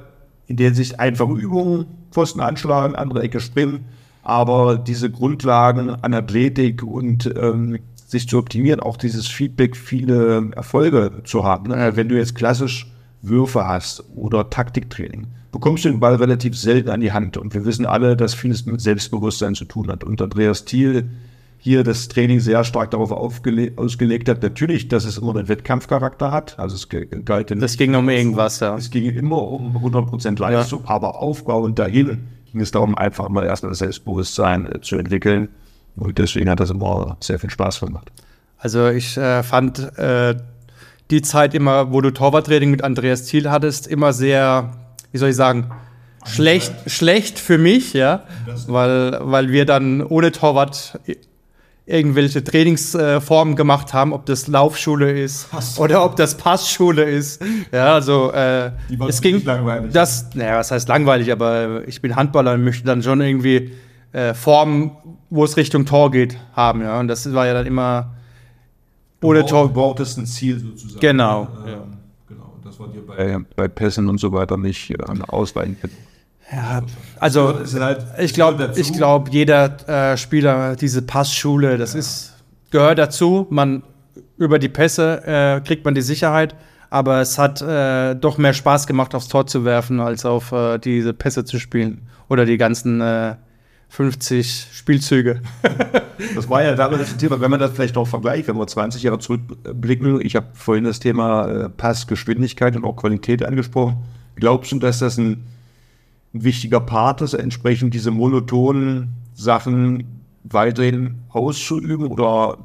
Speaker 2: in der Sicht einfache Übungen, Pfosten anschlagen, andere Ecke springen, aber diese Grundlagen an Athletik und ähm, sich zu optimieren, auch dieses Feedback, viele Erfolge zu haben. Ne? Wenn du jetzt klassisch Würfe hast oder Taktiktraining, bekommst du den Ball relativ selten an die Hand. Und wir wissen alle, dass vieles mit Selbstbewusstsein zu tun hat. Und Andreas Thiel hier das Training sehr stark darauf ausgelegt hat. Natürlich, dass es immer einen Wettkampfcharakter hat. Also es galt in
Speaker 3: Das ging um irgendwas, ja.
Speaker 2: es ging immer um 100% Leistung, aber aufbauend dahin ging es darum, einfach mal erstmal das Selbstbewusstsein äh, zu entwickeln. Und deswegen hat das immer sehr viel Spaß gemacht.
Speaker 3: Also ich äh, fand äh, die Zeit immer, wo du Torwarttraining mit Andreas Thiel hattest, immer sehr, wie soll ich sagen, schlecht, schlecht für mich, ja, weil, weil wir dann ohne Torwart irgendwelche Trainingsformen gemacht haben, ob das Laufschule ist oder ob das Passschule ist. Ja, also äh, es ging
Speaker 2: langweilig.
Speaker 3: das, naja, was heißt langweilig, aber ich bin Handballer und möchte dann schon irgendwie äh, Formen, wo es Richtung Tor geht, haben, ja. Und das war ja dann immer ohne
Speaker 2: Du
Speaker 3: Tor.
Speaker 2: brauchtest ein Ziel sozusagen.
Speaker 3: Genau.
Speaker 2: Ähm, genau. Das war dir bei, bei Pässen und so weiter nicht äh, ausweichen können.
Speaker 3: Ja, also
Speaker 2: halt-
Speaker 3: ich glaube, ich glaube, jeder äh, Spieler diese Passschule, das ist gehört dazu. Man über die Pässe äh, kriegt man die Sicherheit, aber es hat äh, doch mehr Spaß gemacht, aufs Tor zu werfen, als auf äh, diese Pässe zu spielen oder die ganzen äh, 50 Spielzüge. [LAUGHS]
Speaker 2: Das war ja damals das Thema, wenn man das vielleicht auch vergleicht, wenn wir 20 Jahre zurückblicken. Ich habe vorhin das Thema äh, Passgeschwindigkeit und auch Qualität angesprochen. Glaubst du, dass das ein, ein wichtiger Part ist, entsprechend diese monotonen Sachen weiterhin auszuüben oder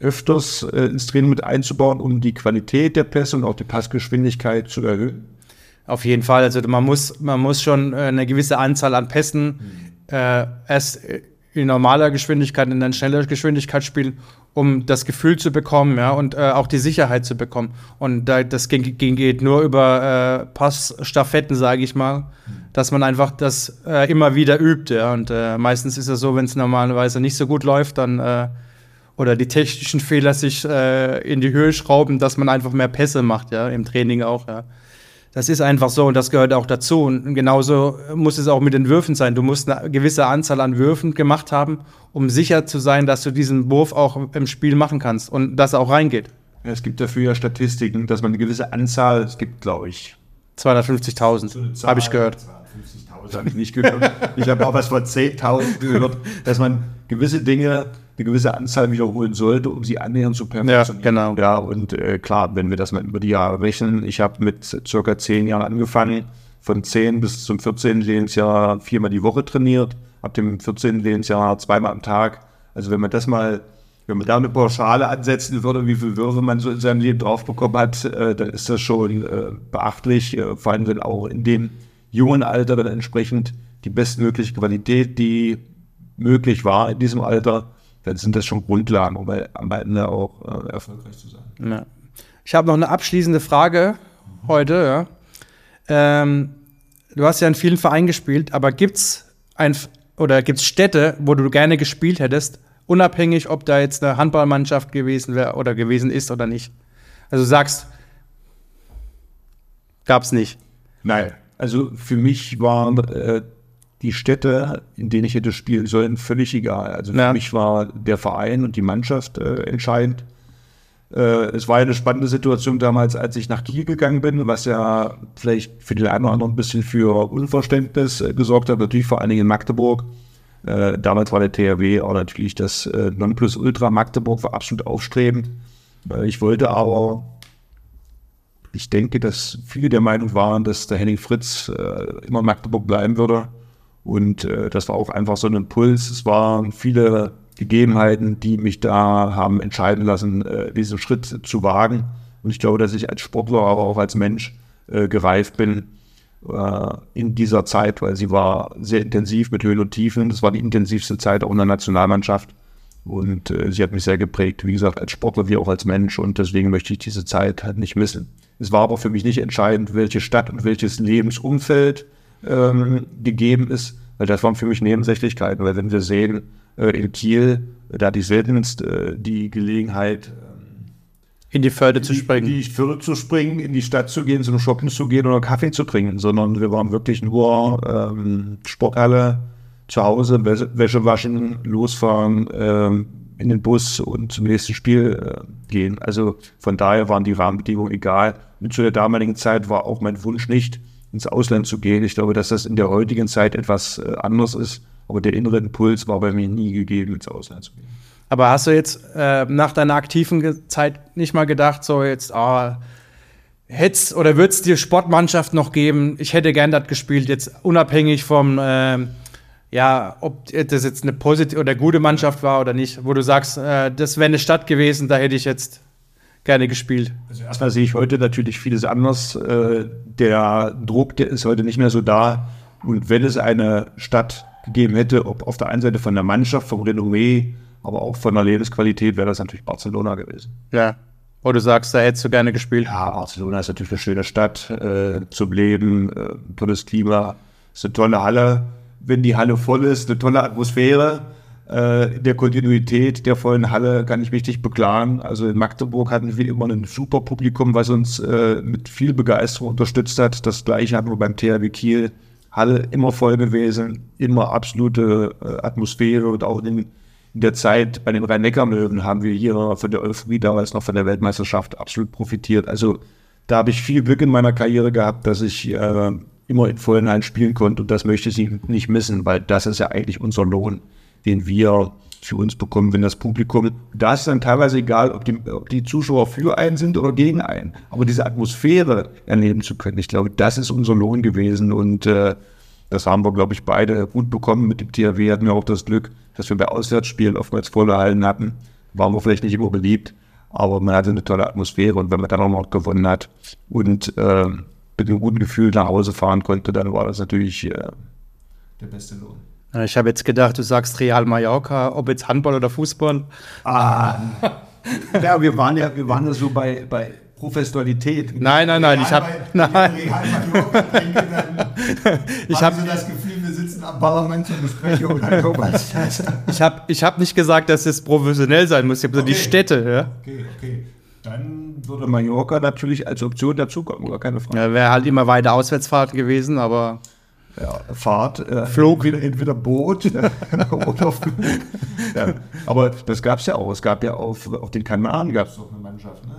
Speaker 2: öfters äh, ins Training mit einzubauen, um die Qualität der Pässe und auch die Passgeschwindigkeit zu erhöhen?
Speaker 3: Auf jeden Fall. Also man muss, man muss schon äh, eine gewisse Anzahl an Pässen äh, erst in normaler Geschwindigkeit, in dann schneller Geschwindigkeit spielen, um das Gefühl zu bekommen, ja, und äh, auch die Sicherheit zu bekommen. Und da, das ging, ging, geht nur über äh, Passstaffetten, sage ich mal, dass man einfach das äh, immer wieder übt, ja. Und äh, meistens ist es so, wenn es normalerweise nicht so gut läuft, dann äh, oder die technischen Fehler sich äh, in die Höhe schrauben, dass man einfach mehr Pässe macht, ja, im Training auch, ja. Das ist einfach so und das gehört auch dazu. Und genauso muss es auch mit den Würfen sein. Du musst eine gewisse Anzahl an Würfen gemacht haben, um sicher zu sein, dass du diesen Wurf auch im Spiel machen kannst und dass er auch reingeht.
Speaker 2: Es gibt dafür ja Statistiken, dass man eine gewisse Anzahl, es gibt, glaube ich,
Speaker 3: 250.000, habe ich gehört.
Speaker 2: 250.000 habe ich nicht gehört. ich habe auch was von 10.000 gehört, dass man gewisse Dinge eine gewisse Anzahl wiederholen sollte, um sie annähernd zu perfektionieren.
Speaker 3: Ja, genau.
Speaker 2: Ja, und äh, klar, wenn wir das mal über die Jahre rechnen, ich habe mit circa zehn Jahren angefangen, von 10 bis zum 14. Lebensjahr viermal die Woche trainiert, ab dem 14. Lebensjahr zweimal am Tag. Also wenn man das mal, wenn man da eine Pauschale ansetzen würde, wie viele Würfe man so in seinem Leben drauf bekommen hat, äh, dann ist das schon äh, beachtlich, äh, vor allem wenn auch in dem jungen Alter dann entsprechend die bestmögliche Qualität, die möglich war in diesem Alter, dann sind das schon Grundlagen, um am Ende auch äh, erfolgreich zu sein.
Speaker 3: Ja. Ich habe noch eine abschließende Frage heute. Ja. Ähm, du hast ja in vielen Vereinen gespielt, aber gibt es ein oder gibt's Städte, wo du gerne gespielt hättest, unabhängig, ob da jetzt eine Handballmannschaft gewesen wäre oder gewesen ist oder nicht? Also sagst, gab es nicht.
Speaker 2: Nein, also für mich waren äh, die Städte, in denen ich hätte spielen sollen, völlig egal. Also für
Speaker 3: Ja.
Speaker 2: mich war der Verein und die Mannschaft äh, entscheidend. Äh, es war eine spannende Situation damals, als ich nach Kiel gegangen bin, was ja vielleicht für den einen oder anderen ein bisschen für Unverständnis äh, gesorgt hat, natürlich vor allen Dingen in Magdeburg. Äh, damals war der THW auch natürlich das äh, Nonplusultra Magdeburg, war absolut aufstrebend. Äh, ich wollte aber ich denke, dass viele der Meinung waren, dass der Henning Fritz äh, immer in Magdeburg bleiben würde. Und äh, das war auch einfach so ein Impuls. Es waren viele Gegebenheiten, die mich da haben entscheiden lassen, äh, diesen Schritt zu wagen. Und ich glaube, dass ich als Sportler, aber auch als Mensch äh, gereift bin äh, in dieser Zeit, weil sie war sehr intensiv mit Höhen und Tiefen. Das war die intensivste Zeit auch in der Nationalmannschaft. Und äh, sie hat mich sehr geprägt, wie gesagt, als Sportler wie auch als Mensch. Und deswegen möchte ich diese Zeit halt nicht missen. Es war aber für mich nicht entscheidend, welche Stadt und welches Lebensumfeld ähm, gegeben ist, weil das waren für mich Nebensächlichkeiten. Weil wenn wir sehen, äh, in Kiel, äh, da hatte ich seltenst äh, die Gelegenheit,
Speaker 3: In die Förde zu
Speaker 2: in
Speaker 3: springen.
Speaker 2: die Förde zu springen, in die Stadt zu gehen, zum Shoppen zu gehen oder Kaffee zu trinken, sondern wir waren wirklich nur ähm, Sporthalle, zu Hause, Wäsche, Wäsche waschen, losfahren, ähm, in den Bus und zum nächsten Spiel äh, gehen. Also von daher waren die Rahmenbedingungen egal. Und zu der damaligen Zeit war auch mein Wunsch nicht, ins Ausland zu gehen. Ich glaube, dass das in der heutigen Zeit etwas äh, anders ist. Aber der innere Impuls war bei mir nie gegeben, ins Ausland zu gehen.
Speaker 3: Aber hast du jetzt äh, nach deiner aktiven Zeit nicht mal gedacht, so jetzt, ah, hätt's oder wird es dir Sportmannschaft noch geben? Ich hätte gern das gespielt, jetzt unabhängig vom, ähm, ja, ob das jetzt eine positive oder gute Mannschaft war oder nicht, wo du sagst, äh, das wäre eine Stadt gewesen, da hätte ich jetzt gerne gespielt.
Speaker 2: Also erstmal sehe ich heute natürlich vieles anders. Äh, der Druck, der ist heute nicht mehr so da. Und wenn es eine Stadt gegeben hätte, ob auf der einen Seite von der Mannschaft, vom Renommee, aber auch von der Lebensqualität, wäre das natürlich Barcelona gewesen.
Speaker 3: Ja. Wo du sagst, da hättest du gerne gespielt.
Speaker 2: Ja, Barcelona ist natürlich eine schöne Stadt äh, zum Leben, äh, tolles Klima, ist eine tolle Halle. Wenn die Halle voll ist, eine tolle Atmosphäre. Äh, der Kontinuität der vollen Halle kann ich mich nicht beklagen. Also in Magdeburg hatten wir immer ein super Publikum, was uns äh, mit viel Begeisterung unterstützt hat. Das gleiche hatten wir beim THW Kiel. Halle immer voll gewesen, immer absolute äh, Atmosphäre und auch in, in der Zeit bei den Rhein-Neckar-Möwen haben wir hier von der Euphorie damals noch von der Weltmeisterschaft absolut profitiert. Also da habe ich viel Glück in meiner Karriere gehabt, dass ich äh, immer in vollen Hallen spielen konnte und das möchte ich nicht missen, weil das ist ja eigentlich unser Lohn, den wir für uns bekommen, wenn das Publikum, da ist dann teilweise egal, ob die, ob die Zuschauer für einen sind oder gegen einen, aber diese Atmosphäre erleben zu können, ich glaube, das ist unser Lohn gewesen und äh, das haben wir, glaube ich, beide gut bekommen. Mit dem THW hatten wir auch das Glück, dass wir bei Auswärtsspielen oftmals volle Hallen hatten. Waren wir vielleicht nicht immer beliebt, aber man hatte eine tolle Atmosphäre und wenn man dann auch noch gewonnen hat und äh, mit einem guten Gefühl nach Hause fahren konnte, dann war das natürlich äh, der beste Lohn.
Speaker 3: Ja, Ich habe jetzt gedacht, du sagst Real Mallorca, ob jetzt Handball oder Fußball.
Speaker 2: Ah, ja, wir waren ja, wir waren ja so bei, bei Professionalität.
Speaker 3: Nein, nein, nein, ich hab- nein. [LAUGHS] Ich hab-
Speaker 2: so das Gefühl, wir sitzen am Parlament und besprechen oder [LAUGHS] sowas.
Speaker 3: Ich habe ich hab nicht gesagt, dass es professionell sein muss. Ich habe so die
Speaker 2: Okay.
Speaker 3: Städte. Ja?
Speaker 2: Okay, okay. Dann würde Mallorca natürlich als Option dazukommen, oder keine Frage.
Speaker 3: Ja, Wäre halt immer weiter Auswärtsfahrt gewesen, aber
Speaker 2: Ja, Fahrt, äh,
Speaker 3: Flug.
Speaker 2: Entweder, entweder Boot [LAUGHS] oder Flug. Ja, aber das gab es ja auch. Es gab ja auf, auf den Kanaren gab es doch eine Mannschaft. Ne?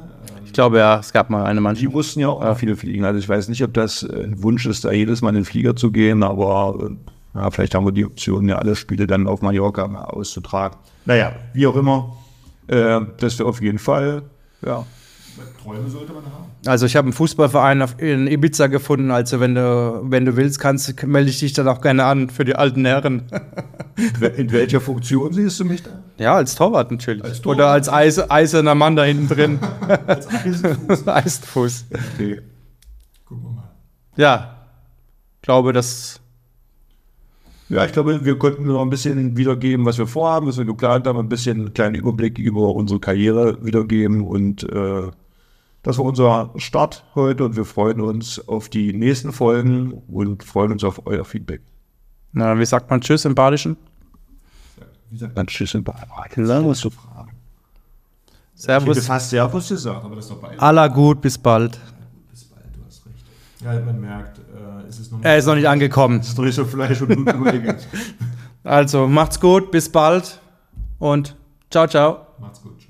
Speaker 3: ich glaube ja, es gab mal eine
Speaker 2: Die
Speaker 3: Mannschaft.
Speaker 2: mussten ja auch viele fliegen. Also ich weiß nicht, ob das äh, ein Wunsch ist, da jedes Mal in den Flieger zu gehen, aber äh, Ja, vielleicht haben wir die Option, ja alle Spiele dann auf Mallorca mal auszutragen. Naja, wie auch immer, äh, das wäre auf jeden Fall, ja.
Speaker 4: Träume sollte man haben.
Speaker 3: Also ich habe einen Fußballverein auf, in Ibiza gefunden. Also wenn du, wenn du willst, kannst, melde ich dich dann auch gerne an für die alten Herren. [LAUGHS]
Speaker 2: In welcher Funktion siehst du mich da?
Speaker 3: Ja, als Torwart natürlich.
Speaker 2: Als Torwart.
Speaker 3: Oder als Eis, eiserner Mann da hinten drin. [LAUGHS]
Speaker 4: Als Eisenfuß. [LAUGHS]
Speaker 3: Eisenfuß.
Speaker 2: Okay.
Speaker 4: Gucken wir mal.
Speaker 3: Ja, glaube, das
Speaker 2: Ja, ich glaube, wir konnten noch ein bisschen wiedergeben, was wir vorhaben, was wir geplant haben, ein bisschen einen kleinen Überblick über unsere Karriere wiedergeben und äh, das war unser Start heute und wir freuen uns auf die nächsten Folgen und freuen uns auf euer Feedback.
Speaker 3: Na, wie sagt man Tschüss im Badischen?
Speaker 2: Wie sagt man Tschüss in Bayern? Lange zu fragen. Ich
Speaker 3: Servus.
Speaker 2: fast Servus gesagt.
Speaker 4: Aber das ist doch beide.
Speaker 3: Aller gut, bis bald.
Speaker 4: Bis bald, du hast recht. Ja, man merkt, äh, es ist noch
Speaker 3: Er ist noch nicht angekommen.
Speaker 2: Das drehst du Fleisch und Blut. [LAUGHS]
Speaker 3: Also, macht's gut, bis bald und ciao, ciao.
Speaker 4: Macht's gut.